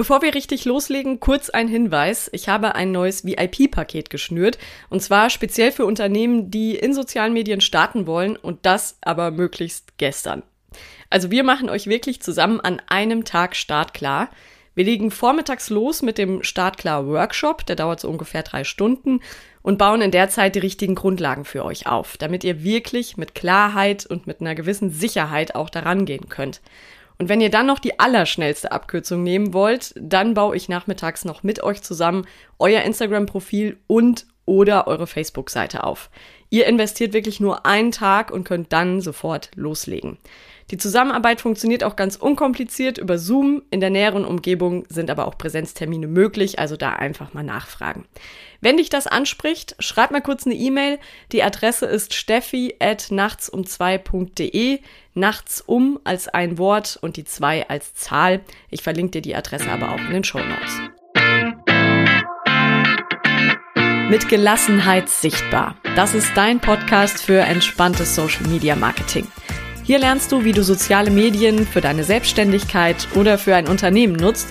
Bevor wir richtig loslegen, kurz ein Hinweis. Ich habe ein neues VIP-Paket geschnürt. Und zwar speziell für Unternehmen, die in sozialen Medien starten wollen und das aber möglichst gestern. Also wir machen euch wirklich zusammen an einem Tag startklar. Wir legen vormittags los mit dem Startklar Workshop, der dauert so ungefähr drei Stunden und bauen in der Zeit die richtigen Grundlagen für euch auf, damit ihr wirklich mit Klarheit und mit einer gewissen Sicherheit auch daran gehen könnt. Und wenn ihr dann noch die allerschnellste Abkürzung nehmen wollt, dann baue ich nachmittags noch mit euch zusammen euer Instagram-Profil und oder eure Facebook-Seite auf. Ihr investiert wirklich nur einen Tag und könnt dann sofort loslegen. Die Zusammenarbeit funktioniert auch ganz unkompliziert über Zoom. In der näheren Umgebung sind aber auch Präsenztermine möglich, also da einfach mal nachfragen. Wenn dich das anspricht, schreib mal kurz eine E-Mail. Die Adresse ist steffi at nachtsum2.de. Nachts um als ein Wort und die zwei als Zahl. Ich verlinke dir die Adresse aber auch in den Show Notes. Mit Gelassenheit sichtbar. Das ist dein Podcast für entspanntes Social Media Marketing. Hier lernst du, wie du soziale Medien für deine Selbstständigkeit oder für ein Unternehmen nutzt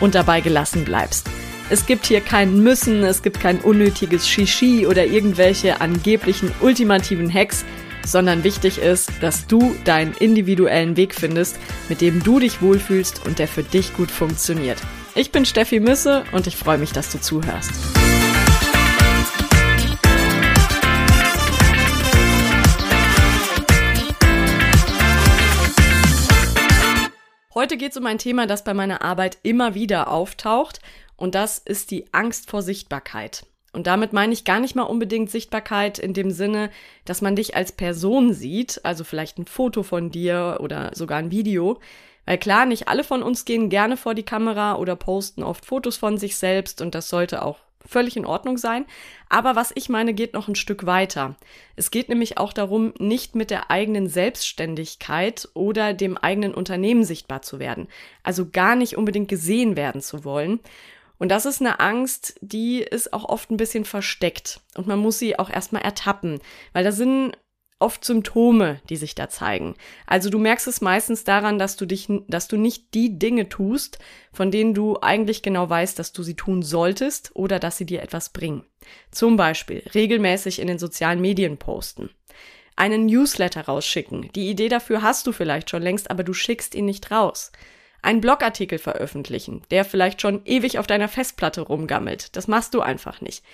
und dabei gelassen bleibst. Es gibt hier kein Müssen, es gibt kein unnötiges Shishi oder irgendwelche angeblichen ultimativen Hacks, sondern wichtig ist, dass du deinen individuellen Weg findest, mit dem du dich wohlfühlst und der für dich gut funktioniert. Ich bin Steffi Müsse und ich freue mich, dass du zuhörst. Heute geht es um ein Thema, das bei meiner Arbeit immer wieder auftaucht, und das ist die Angst vor Sichtbarkeit. Und damit meine ich gar nicht mal unbedingt Sichtbarkeit in dem Sinne, dass man dich als Person sieht, also vielleicht ein Foto von dir oder sogar ein Video. Weil klar, nicht alle von uns gehen gerne vor die Kamera oder posten oft Fotos von sich selbst und das sollte auch völlig in Ordnung sein. Aber was ich meine, geht noch ein Stück weiter. Es geht nämlich auch darum, nicht mit der eigenen Selbstständigkeit oder dem eigenen Unternehmen sichtbar zu werden. Also gar nicht unbedingt gesehen werden zu wollen. Und das ist eine Angst, die ist auch oft ein bisschen versteckt. Und man muss sie auch erstmal ertappen, weil da sind oft Symptome, die sich da zeigen. Also du merkst es meistens daran, dass du dich, dass du nicht die Dinge tust, von denen du eigentlich genau weißt, dass du sie tun solltest oder dass sie dir etwas bringen. Zum Beispiel regelmäßig in den sozialen Medien posten. Einen Newsletter rausschicken. Die Idee dafür hast du vielleicht schon längst, aber du schickst ihn nicht raus einen Blogartikel veröffentlichen, der vielleicht schon ewig auf deiner Festplatte rumgammelt. Das machst du einfach nicht.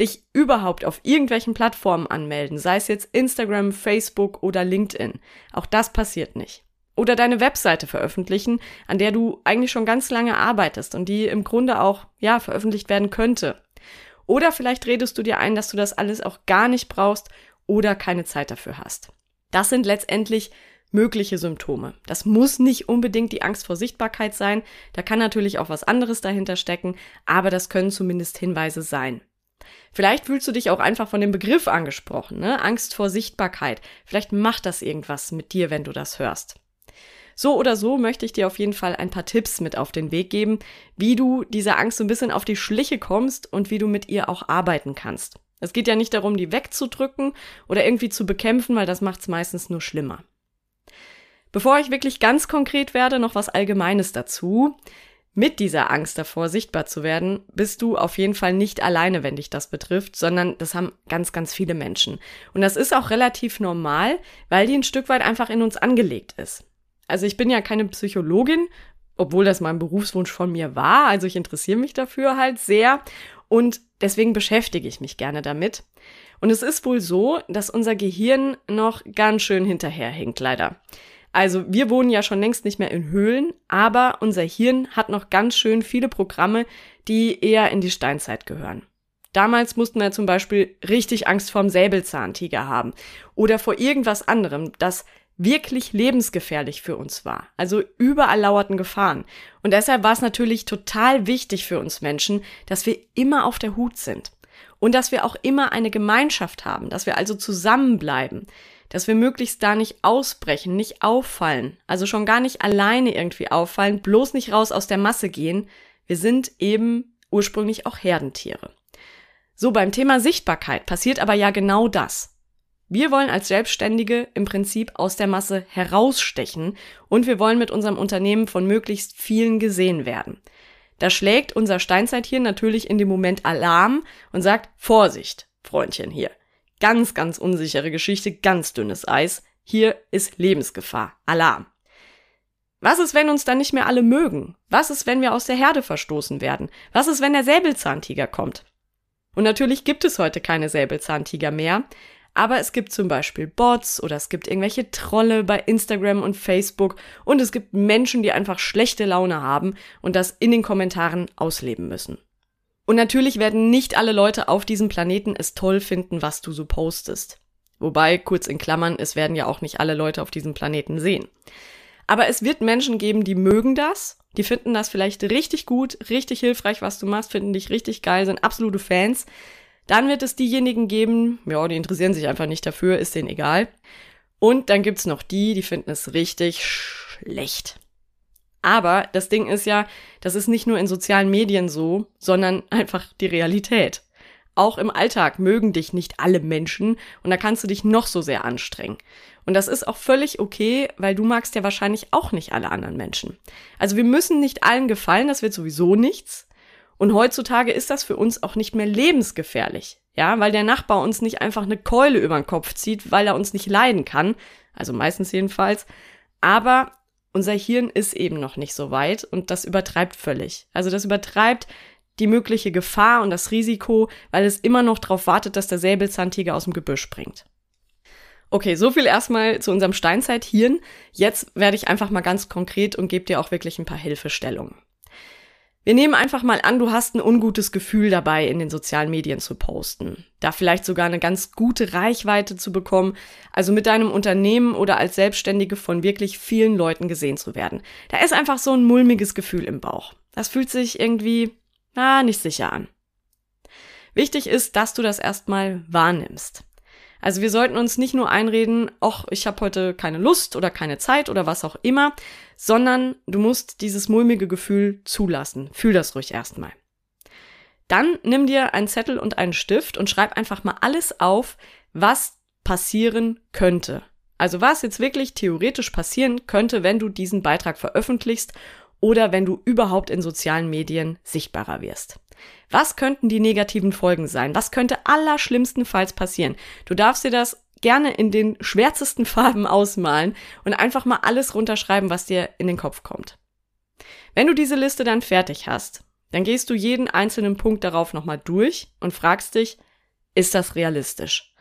Dich überhaupt auf irgendwelchen Plattformen anmelden, sei es jetzt Instagram, Facebook oder LinkedIn. Auch das passiert nicht. Oder deine Webseite veröffentlichen, an der du eigentlich schon ganz lange arbeitest und die im Grunde auch, ja, veröffentlicht werden könnte. Oder vielleicht redest du dir ein, dass du das alles auch gar nicht brauchst oder keine Zeit dafür hast. Das sind letztendlich mögliche Symptome. Das muss nicht unbedingt die Angst vor Sichtbarkeit sein, da kann natürlich auch was anderes dahinter stecken, aber das können zumindest Hinweise sein. Vielleicht fühlst du dich auch einfach von dem Begriff angesprochen, ne? Angst vor Sichtbarkeit. Vielleicht macht das irgendwas mit dir, wenn du das hörst. So oder so möchte ich dir auf jeden Fall ein paar Tipps mit auf den Weg geben, wie du dieser Angst so ein bisschen auf die Schliche kommst und wie du mit ihr auch arbeiten kannst. Es geht ja nicht darum, die wegzudrücken oder irgendwie zu bekämpfen, weil das macht es meistens nur schlimmer. Bevor ich wirklich ganz konkret werde, noch was Allgemeines dazu. Mit dieser Angst davor, sichtbar zu werden, bist du auf jeden Fall nicht alleine, wenn dich das betrifft, sondern das haben ganz, ganz viele Menschen. Und das ist auch relativ normal, weil die ein Stück weit einfach in uns angelegt ist. Also ich bin ja keine Psychologin, obwohl das mein Berufswunsch von mir war. Also ich interessiere mich dafür halt sehr und deswegen beschäftige ich mich gerne damit. Und es ist wohl so, dass unser Gehirn noch ganz schön hinterherhinkt, leider. Also wir wohnen ja schon längst nicht mehr in Höhlen, aber unser Hirn hat noch ganz schön viele Programme, die eher in die Steinzeit gehören. Damals mussten wir zum Beispiel richtig Angst vorm Säbelzahntiger haben oder vor irgendwas anderem, das wirklich lebensgefährlich für uns war. Also überall lauerten Gefahren. Und deshalb war es natürlich total wichtig für uns Menschen, dass wir immer auf der Hut sind. Und dass wir auch immer eine Gemeinschaft haben, dass wir also zusammenbleiben, dass wir möglichst da nicht ausbrechen, nicht auffallen, also schon gar nicht alleine irgendwie auffallen, bloß nicht raus aus der Masse gehen. Wir sind eben ursprünglich auch Herdentiere. So, beim Thema Sichtbarkeit passiert aber ja genau das. Wir wollen als Selbstständige im Prinzip aus der Masse herausstechen und wir wollen mit unserem Unternehmen von möglichst vielen gesehen werden. Da schlägt unser Steinzeithirn natürlich in dem Moment Alarm und sagt, Vorsicht, Freundchen hier. Ganz, ganz unsichere Geschichte, ganz dünnes Eis. Hier ist Lebensgefahr. Alarm. Was ist, wenn uns dann nicht mehr alle mögen? Was ist, wenn wir aus der Herde verstoßen werden? Was ist, wenn der Säbelzahntiger kommt? Und natürlich gibt es heute keine Säbelzahntiger mehr, aber es gibt zum Beispiel Bots oder es gibt irgendwelche Trolle bei Instagram und Facebook und es gibt Menschen, die einfach schlechte Laune haben und das in den Kommentaren ausleben müssen. Und natürlich werden nicht alle Leute auf diesem Planeten es toll finden, was du so postest. Wobei, kurz in Klammern, es werden ja auch nicht alle Leute auf diesem Planeten sehen. Aber es wird Menschen geben, die mögen das, die finden das vielleicht richtig gut, richtig hilfreich, was du machst, finden dich richtig geil, sind absolute Fans. Dann wird es diejenigen geben, ja, die interessieren sich einfach nicht dafür, ist denen egal. Und dann gibt's noch die, die finden es richtig schlecht. Aber das Ding ist ja, das ist nicht nur in sozialen Medien so, sondern einfach die Realität. Auch im Alltag mögen dich nicht alle Menschen und da kannst du dich noch so sehr anstrengen. Und das ist auch völlig okay, weil du magst ja wahrscheinlich auch nicht alle anderen Menschen. Also wir müssen nicht allen gefallen, das wird sowieso nichts. Und heutzutage ist das für uns auch nicht mehr lebensgefährlich. Ja, weil der Nachbar uns nicht einfach eine Keule über den Kopf zieht, weil er uns nicht leiden kann. Also meistens jedenfalls. Aber unser Hirn ist eben noch nicht so weit und das übertreibt völlig. Also das übertreibt die mögliche Gefahr und das Risiko, weil es immer noch darauf wartet, dass der Säbelzahntiger aus dem Gebüsch springt. Okay, so viel erstmal zu unserem Steinzeithirn. Jetzt werde ich einfach mal ganz konkret und gebe dir auch wirklich ein paar Hilfestellungen. Wir nehmen einfach mal an, du hast ein ungutes Gefühl dabei, in den sozialen Medien zu posten. Da vielleicht sogar eine ganz gute Reichweite zu bekommen, also mit deinem Unternehmen oder als Selbstständige von wirklich vielen Leuten gesehen zu werden. Da ist einfach so ein mulmiges Gefühl im Bauch. Das fühlt sich irgendwie, na, nicht sicher an. Wichtig ist, dass du das erstmal wahrnimmst. Also wir sollten uns nicht nur einreden, ach, ich habe heute keine Lust oder keine Zeit oder was auch immer, sondern du musst dieses mulmige Gefühl zulassen. Fühl das ruhig erstmal. Dann nimm dir einen Zettel und einen Stift und schreib einfach mal alles auf, was passieren könnte. Also was jetzt wirklich theoretisch passieren könnte, wenn du diesen Beitrag veröffentlichst oder wenn du überhaupt in sozialen Medien sichtbarer wirst. Was könnten die negativen Folgen sein? Was könnte allerschlimmstenfalls passieren? Du darfst dir das gerne in den schwärzesten Farben ausmalen und einfach mal alles runterschreiben, was dir in den Kopf kommt. Wenn du diese Liste dann fertig hast, dann gehst du jeden einzelnen Punkt darauf nochmal durch und fragst dich, ist das realistisch?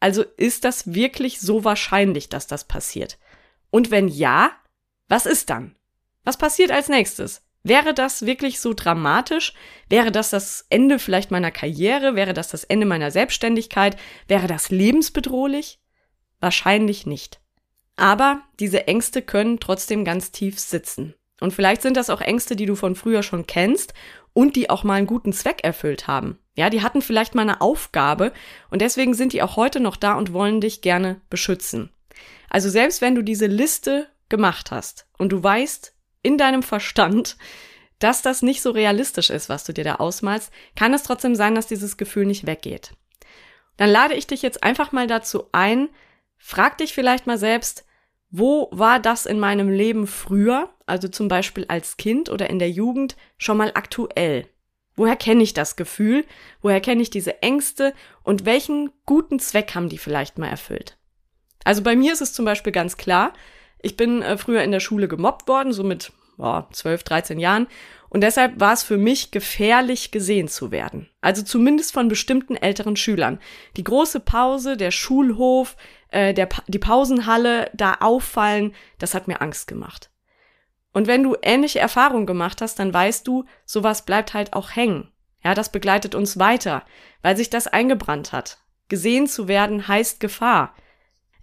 Also ist das wirklich so wahrscheinlich, dass das passiert? Und wenn ja, was ist dann? Was passiert als nächstes? Wäre das wirklich so dramatisch? Wäre das das Ende vielleicht meiner Karriere? Wäre das das Ende meiner Selbstständigkeit? Wäre das lebensbedrohlich? Wahrscheinlich nicht. Aber diese Ängste können trotzdem ganz tief sitzen. Und vielleicht sind das auch Ängste, die du von früher schon kennst und die auch mal einen guten Zweck erfüllt haben. Ja, die hatten vielleicht mal eine Aufgabe und deswegen sind die auch heute noch da und wollen dich gerne beschützen. Also selbst wenn du diese Liste gemacht hast und du weißt, in deinem Verstand, dass das nicht so realistisch ist, was du dir da ausmalst, kann es trotzdem sein, dass dieses Gefühl nicht weggeht. Dann lade ich dich jetzt einfach mal dazu ein, frag dich vielleicht mal selbst, wo war das in meinem Leben früher, also zum Beispiel als Kind oder in der Jugend, schon mal aktuell? Woher kenne ich das Gefühl? Woher kenne ich diese Ängste? Und welchen guten Zweck haben die vielleicht mal erfüllt? Also bei mir ist es zum Beispiel ganz klar, ich bin äh, früher in der Schule gemobbt worden, so mit boah, 12, 13 Jahren. Und deshalb war es für mich gefährlich, gesehen zu werden. Also zumindest von bestimmten älteren Schülern. Die große Pause, der Schulhof, äh, der pa die Pausenhalle, da auffallen, das hat mir Angst gemacht. Und wenn du ähnliche Erfahrungen gemacht hast, dann weißt du, sowas bleibt halt auch hängen. Ja, das begleitet uns weiter, weil sich das eingebrannt hat. Gesehen zu werden heißt Gefahr.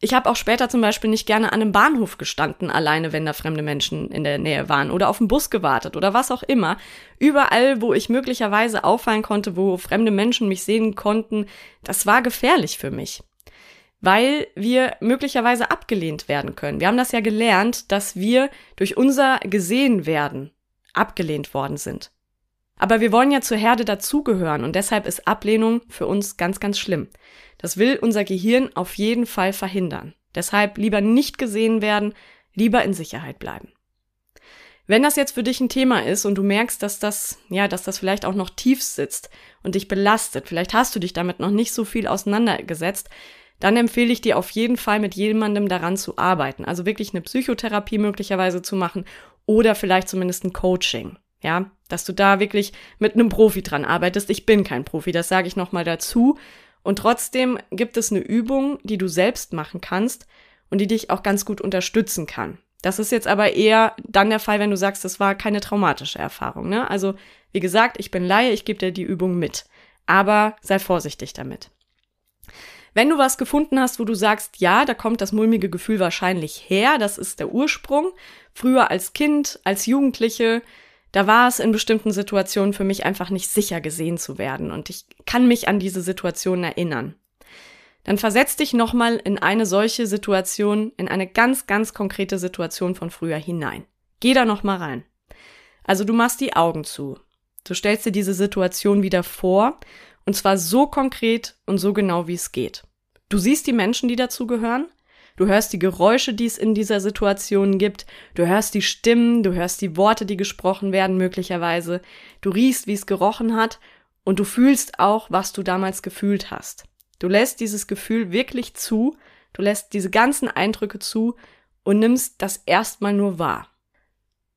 Ich habe auch später zum Beispiel nicht gerne an einem Bahnhof gestanden, alleine, wenn da fremde Menschen in der Nähe waren oder auf den Bus gewartet oder was auch immer. Überall, wo ich möglicherweise auffallen konnte, wo fremde Menschen mich sehen konnten, das war gefährlich für mich. Weil wir möglicherweise abgelehnt werden können. Wir haben das ja gelernt, dass wir durch unser Gesehen werden abgelehnt worden sind. Aber wir wollen ja zur Herde dazugehören und deshalb ist Ablehnung für uns ganz, ganz schlimm. Das will unser Gehirn auf jeden Fall verhindern. Deshalb lieber nicht gesehen werden, lieber in Sicherheit bleiben. Wenn das jetzt für dich ein Thema ist und du merkst, dass das, ja, dass das vielleicht auch noch tief sitzt und dich belastet, vielleicht hast du dich damit noch nicht so viel auseinandergesetzt, dann empfehle ich dir auf jeden Fall mit jemandem daran zu arbeiten. Also wirklich eine Psychotherapie möglicherweise zu machen oder vielleicht zumindest ein Coaching. Ja, dass du da wirklich mit einem Profi dran arbeitest. Ich bin kein Profi, das sage ich nochmal dazu. Und trotzdem gibt es eine Übung, die du selbst machen kannst und die dich auch ganz gut unterstützen kann. Das ist jetzt aber eher dann der Fall, wenn du sagst, das war keine traumatische Erfahrung. Ne? Also, wie gesagt, ich bin Laie, ich gebe dir die Übung mit. Aber sei vorsichtig damit. Wenn du was gefunden hast, wo du sagst, ja, da kommt das mulmige Gefühl wahrscheinlich her, das ist der Ursprung, früher als Kind, als Jugendliche, da war es in bestimmten Situationen für mich einfach nicht sicher gesehen zu werden und ich kann mich an diese Situation erinnern. Dann versetz dich nochmal in eine solche Situation, in eine ganz, ganz konkrete Situation von früher hinein. Geh da nochmal rein. Also du machst die Augen zu. Du stellst dir diese Situation wieder vor und zwar so konkret und so genau wie es geht. Du siehst die Menschen, die dazugehören. Du hörst die Geräusche, die es in dieser Situation gibt. Du hörst die Stimmen, du hörst die Worte, die gesprochen werden möglicherweise. Du riechst, wie es gerochen hat und du fühlst auch, was du damals gefühlt hast. Du lässt dieses Gefühl wirklich zu, du lässt diese ganzen Eindrücke zu und nimmst das erstmal nur wahr.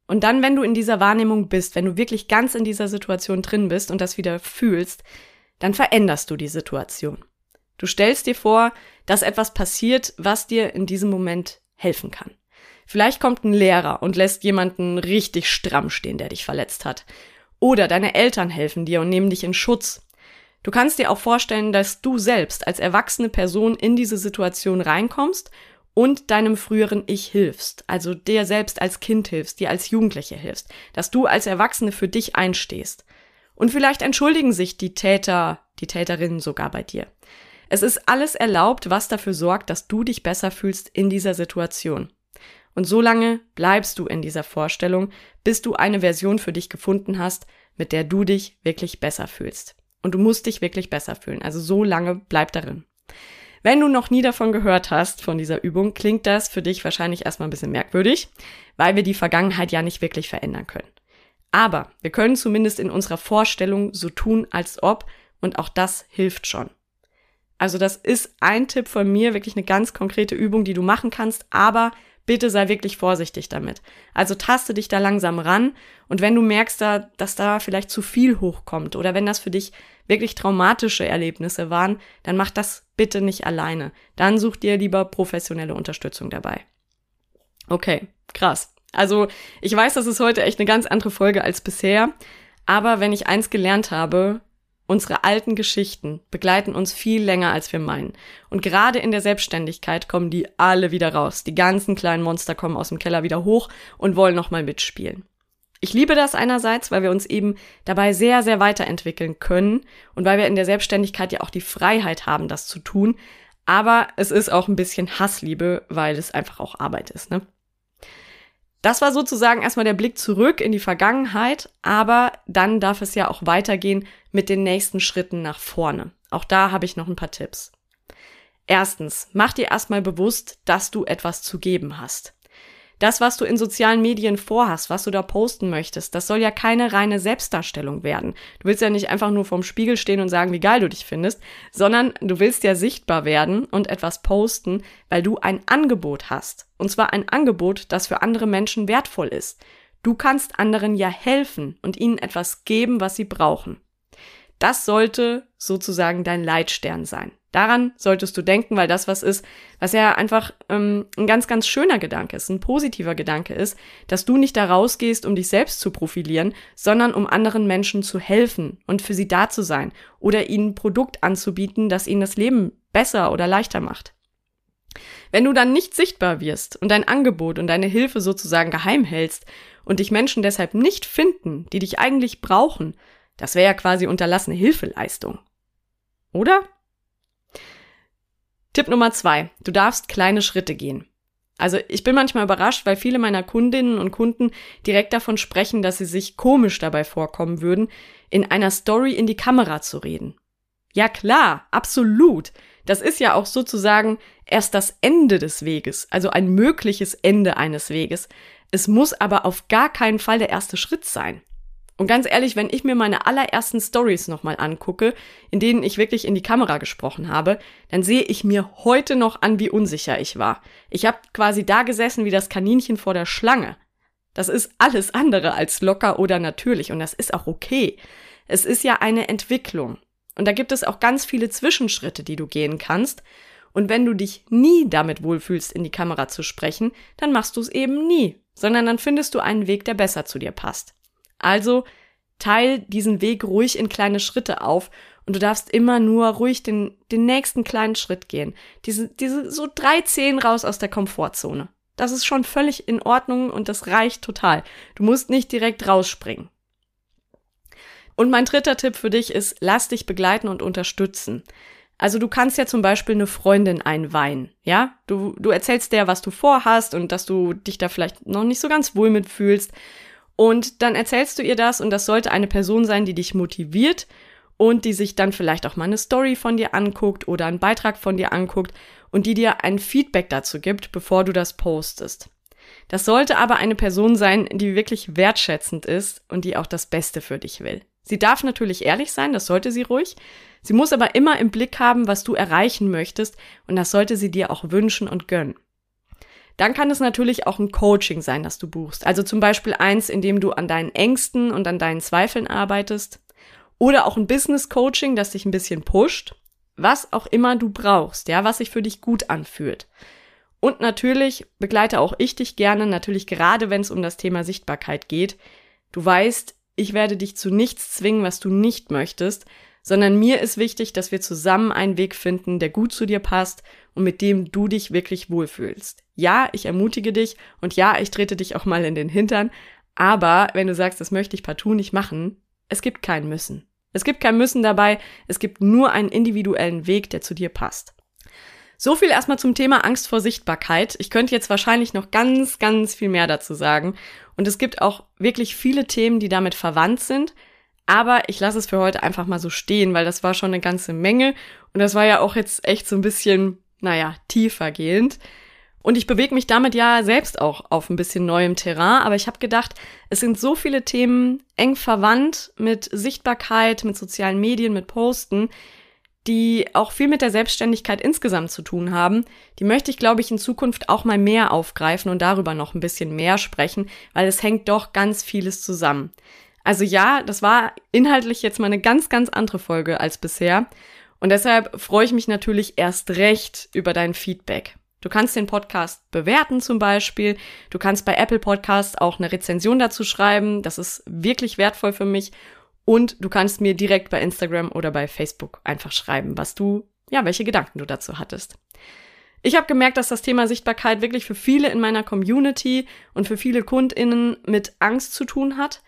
Und dann, wenn du in dieser Wahrnehmung bist, wenn du wirklich ganz in dieser Situation drin bist und das wieder fühlst, dann veränderst du die Situation. Du stellst dir vor, dass etwas passiert, was dir in diesem Moment helfen kann. Vielleicht kommt ein Lehrer und lässt jemanden richtig stramm stehen, der dich verletzt hat. Oder deine Eltern helfen dir und nehmen dich in Schutz. Du kannst dir auch vorstellen, dass du selbst als erwachsene Person in diese Situation reinkommst und deinem früheren Ich hilfst, also dir selbst als Kind hilfst, dir als Jugendliche hilfst, dass du als Erwachsene für dich einstehst. Und vielleicht entschuldigen sich die Täter, die Täterinnen sogar bei dir. Es ist alles erlaubt, was dafür sorgt, dass du dich besser fühlst in dieser Situation. Und so lange bleibst du in dieser Vorstellung, bis du eine Version für dich gefunden hast, mit der du dich wirklich besser fühlst. Und du musst dich wirklich besser fühlen. Also so lange bleib darin. Wenn du noch nie davon gehört hast, von dieser Übung, klingt das für dich wahrscheinlich erstmal ein bisschen merkwürdig, weil wir die Vergangenheit ja nicht wirklich verändern können. Aber wir können zumindest in unserer Vorstellung so tun, als ob, und auch das hilft schon. Also das ist ein Tipp von mir, wirklich eine ganz konkrete Übung, die du machen kannst, aber bitte sei wirklich vorsichtig damit. Also taste dich da langsam ran und wenn du merkst, da, dass da vielleicht zu viel hochkommt oder wenn das für dich wirklich traumatische Erlebnisse waren, dann mach das bitte nicht alleine. Dann such dir lieber professionelle Unterstützung dabei. Okay, krass. Also ich weiß, das ist heute echt eine ganz andere Folge als bisher, aber wenn ich eins gelernt habe, unsere alten Geschichten begleiten uns viel länger, als wir meinen. Und gerade in der Selbstständigkeit kommen die alle wieder raus. Die ganzen kleinen Monster kommen aus dem Keller wieder hoch und wollen nochmal mitspielen. Ich liebe das einerseits, weil wir uns eben dabei sehr, sehr weiterentwickeln können und weil wir in der Selbstständigkeit ja auch die Freiheit haben, das zu tun. Aber es ist auch ein bisschen Hassliebe, weil es einfach auch Arbeit ist, ne? Das war sozusagen erstmal der Blick zurück in die Vergangenheit, aber dann darf es ja auch weitergehen mit den nächsten Schritten nach vorne. Auch da habe ich noch ein paar Tipps. Erstens, mach dir erstmal bewusst, dass du etwas zu geben hast. Das, was du in sozialen Medien vorhast, was du da posten möchtest, das soll ja keine reine Selbstdarstellung werden. Du willst ja nicht einfach nur vorm Spiegel stehen und sagen, wie geil du dich findest, sondern du willst ja sichtbar werden und etwas posten, weil du ein Angebot hast. Und zwar ein Angebot, das für andere Menschen wertvoll ist. Du kannst anderen ja helfen und ihnen etwas geben, was sie brauchen. Das sollte sozusagen dein Leitstern sein. Daran solltest du denken, weil das was ist, was ja einfach ähm, ein ganz, ganz schöner Gedanke ist, ein positiver Gedanke ist, dass du nicht da rausgehst, um dich selbst zu profilieren, sondern um anderen Menschen zu helfen und für sie da zu sein oder ihnen ein Produkt anzubieten, das ihnen das Leben besser oder leichter macht. Wenn du dann nicht sichtbar wirst und dein Angebot und deine Hilfe sozusagen geheim hältst und dich Menschen deshalb nicht finden, die dich eigentlich brauchen, das wäre ja quasi unterlassene Hilfeleistung. Oder? Tipp Nummer zwei. Du darfst kleine Schritte gehen. Also ich bin manchmal überrascht, weil viele meiner Kundinnen und Kunden direkt davon sprechen, dass sie sich komisch dabei vorkommen würden, in einer Story in die Kamera zu reden. Ja klar, absolut. Das ist ja auch sozusagen erst das Ende des Weges, also ein mögliches Ende eines Weges. Es muss aber auf gar keinen Fall der erste Schritt sein. Und ganz ehrlich, wenn ich mir meine allerersten Stories nochmal angucke, in denen ich wirklich in die Kamera gesprochen habe, dann sehe ich mir heute noch an, wie unsicher ich war. Ich habe quasi da gesessen wie das Kaninchen vor der Schlange. Das ist alles andere als locker oder natürlich und das ist auch okay. Es ist ja eine Entwicklung. Und da gibt es auch ganz viele Zwischenschritte, die du gehen kannst. Und wenn du dich nie damit wohlfühlst, in die Kamera zu sprechen, dann machst du es eben nie, sondern dann findest du einen Weg, der besser zu dir passt. Also teil diesen Weg ruhig in kleine Schritte auf und du darfst immer nur ruhig den, den nächsten kleinen Schritt gehen. Diese, diese so drei Zehen raus aus der Komfortzone. Das ist schon völlig in Ordnung und das reicht total. Du musst nicht direkt rausspringen. Und mein dritter Tipp für dich ist, lass dich begleiten und unterstützen. Also du kannst ja zum Beispiel eine Freundin einweihen, ja? Du, du erzählst der, was du vorhast und dass du dich da vielleicht noch nicht so ganz wohl mitfühlst. Und dann erzählst du ihr das und das sollte eine Person sein, die dich motiviert und die sich dann vielleicht auch mal eine Story von dir anguckt oder einen Beitrag von dir anguckt und die dir ein Feedback dazu gibt, bevor du das postest. Das sollte aber eine Person sein, die wirklich wertschätzend ist und die auch das Beste für dich will. Sie darf natürlich ehrlich sein, das sollte sie ruhig. Sie muss aber immer im Blick haben, was du erreichen möchtest und das sollte sie dir auch wünschen und gönnen. Dann kann es natürlich auch ein Coaching sein, das du buchst. Also zum Beispiel eins, in dem du an deinen Ängsten und an deinen Zweifeln arbeitest. Oder auch ein Business Coaching, das dich ein bisschen pusht. Was auch immer du brauchst, ja, was sich für dich gut anfühlt. Und natürlich begleite auch ich dich gerne, natürlich gerade wenn es um das Thema Sichtbarkeit geht. Du weißt, ich werde dich zu nichts zwingen, was du nicht möchtest, sondern mir ist wichtig, dass wir zusammen einen Weg finden, der gut zu dir passt und mit dem du dich wirklich wohlfühlst. Ja, ich ermutige dich und ja, ich trete dich auch mal in den Hintern, aber wenn du sagst, das möchte ich partout nicht machen, es gibt kein Müssen. Es gibt kein Müssen dabei, es gibt nur einen individuellen Weg, der zu dir passt. So viel erstmal zum Thema Angst vor Sichtbarkeit. Ich könnte jetzt wahrscheinlich noch ganz, ganz viel mehr dazu sagen. Und es gibt auch wirklich viele Themen, die damit verwandt sind. Aber ich lasse es für heute einfach mal so stehen, weil das war schon eine ganze Menge und das war ja auch jetzt echt so ein bisschen, naja, tiefer gehend. Und ich bewege mich damit ja selbst auch auf ein bisschen neuem Terrain, aber ich habe gedacht, es sind so viele Themen eng verwandt mit Sichtbarkeit, mit sozialen Medien, mit Posten, die auch viel mit der Selbstständigkeit insgesamt zu tun haben. Die möchte ich, glaube ich, in Zukunft auch mal mehr aufgreifen und darüber noch ein bisschen mehr sprechen, weil es hängt doch ganz vieles zusammen. Also ja, das war inhaltlich jetzt mal eine ganz, ganz andere Folge als bisher. Und deshalb freue ich mich natürlich erst recht über dein Feedback. Du kannst den Podcast bewerten zum Beispiel. Du kannst bei Apple Podcasts auch eine Rezension dazu schreiben. Das ist wirklich wertvoll für mich. Und du kannst mir direkt bei Instagram oder bei Facebook einfach schreiben, was du, ja, welche Gedanken du dazu hattest. Ich habe gemerkt, dass das Thema Sichtbarkeit wirklich für viele in meiner Community und für viele KundInnen mit Angst zu tun hat.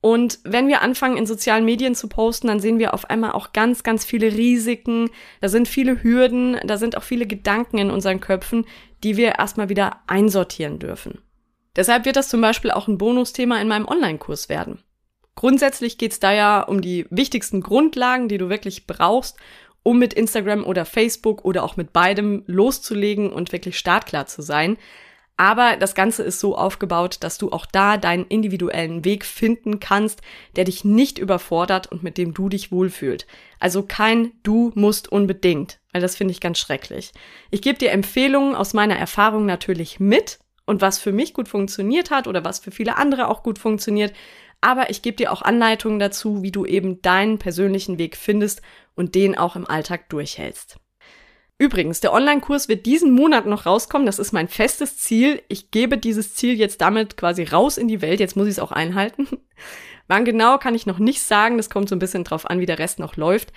Und wenn wir anfangen, in sozialen Medien zu posten, dann sehen wir auf einmal auch ganz, ganz viele Risiken. Da sind viele Hürden, da sind auch viele Gedanken in unseren Köpfen, die wir erstmal wieder einsortieren dürfen. Deshalb wird das zum Beispiel auch ein Bonusthema in meinem Online-Kurs werden. Grundsätzlich geht's da ja um die wichtigsten Grundlagen, die du wirklich brauchst, um mit Instagram oder Facebook oder auch mit beidem loszulegen und wirklich startklar zu sein. Aber das Ganze ist so aufgebaut, dass du auch da deinen individuellen Weg finden kannst, der dich nicht überfordert und mit dem du dich wohlfühlt. Also kein Du musst unbedingt, weil das finde ich ganz schrecklich. Ich gebe dir Empfehlungen aus meiner Erfahrung natürlich mit und was für mich gut funktioniert hat oder was für viele andere auch gut funktioniert. Aber ich gebe dir auch Anleitungen dazu, wie du eben deinen persönlichen Weg findest und den auch im Alltag durchhältst. Übrigens, der Online-Kurs wird diesen Monat noch rauskommen. Das ist mein festes Ziel. Ich gebe dieses Ziel jetzt damit quasi raus in die Welt. Jetzt muss ich es auch einhalten. Wann genau kann ich noch nicht sagen. Das kommt so ein bisschen drauf an, wie der Rest noch läuft.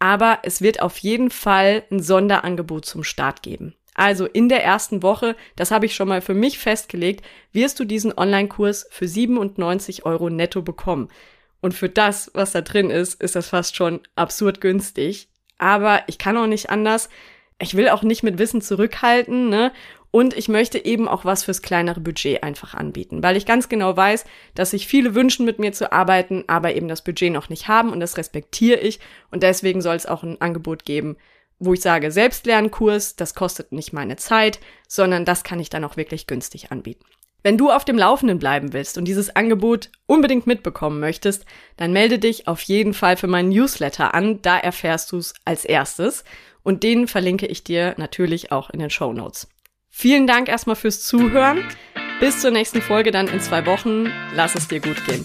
Aber es wird auf jeden Fall ein Sonderangebot zum Start geben. Also in der ersten Woche, das habe ich schon mal für mich festgelegt, wirst du diesen Online-Kurs für 97 Euro netto bekommen. Und für das, was da drin ist, ist das fast schon absurd günstig. Aber ich kann auch nicht anders ich will auch nicht mit Wissen zurückhalten, ne? Und ich möchte eben auch was fürs kleinere Budget einfach anbieten, weil ich ganz genau weiß, dass sich viele wünschen, mit mir zu arbeiten, aber eben das Budget noch nicht haben und das respektiere ich. Und deswegen soll es auch ein Angebot geben, wo ich sage, Selbstlernkurs, das kostet nicht meine Zeit, sondern das kann ich dann auch wirklich günstig anbieten. Wenn du auf dem Laufenden bleiben willst und dieses Angebot unbedingt mitbekommen möchtest, dann melde dich auf jeden Fall für meinen Newsletter an, da erfährst du es als erstes und den verlinke ich dir natürlich auch in den Show Notes. Vielen Dank erstmal fürs Zuhören. Bis zur nächsten Folge dann in zwei Wochen. Lass es dir gut gehen.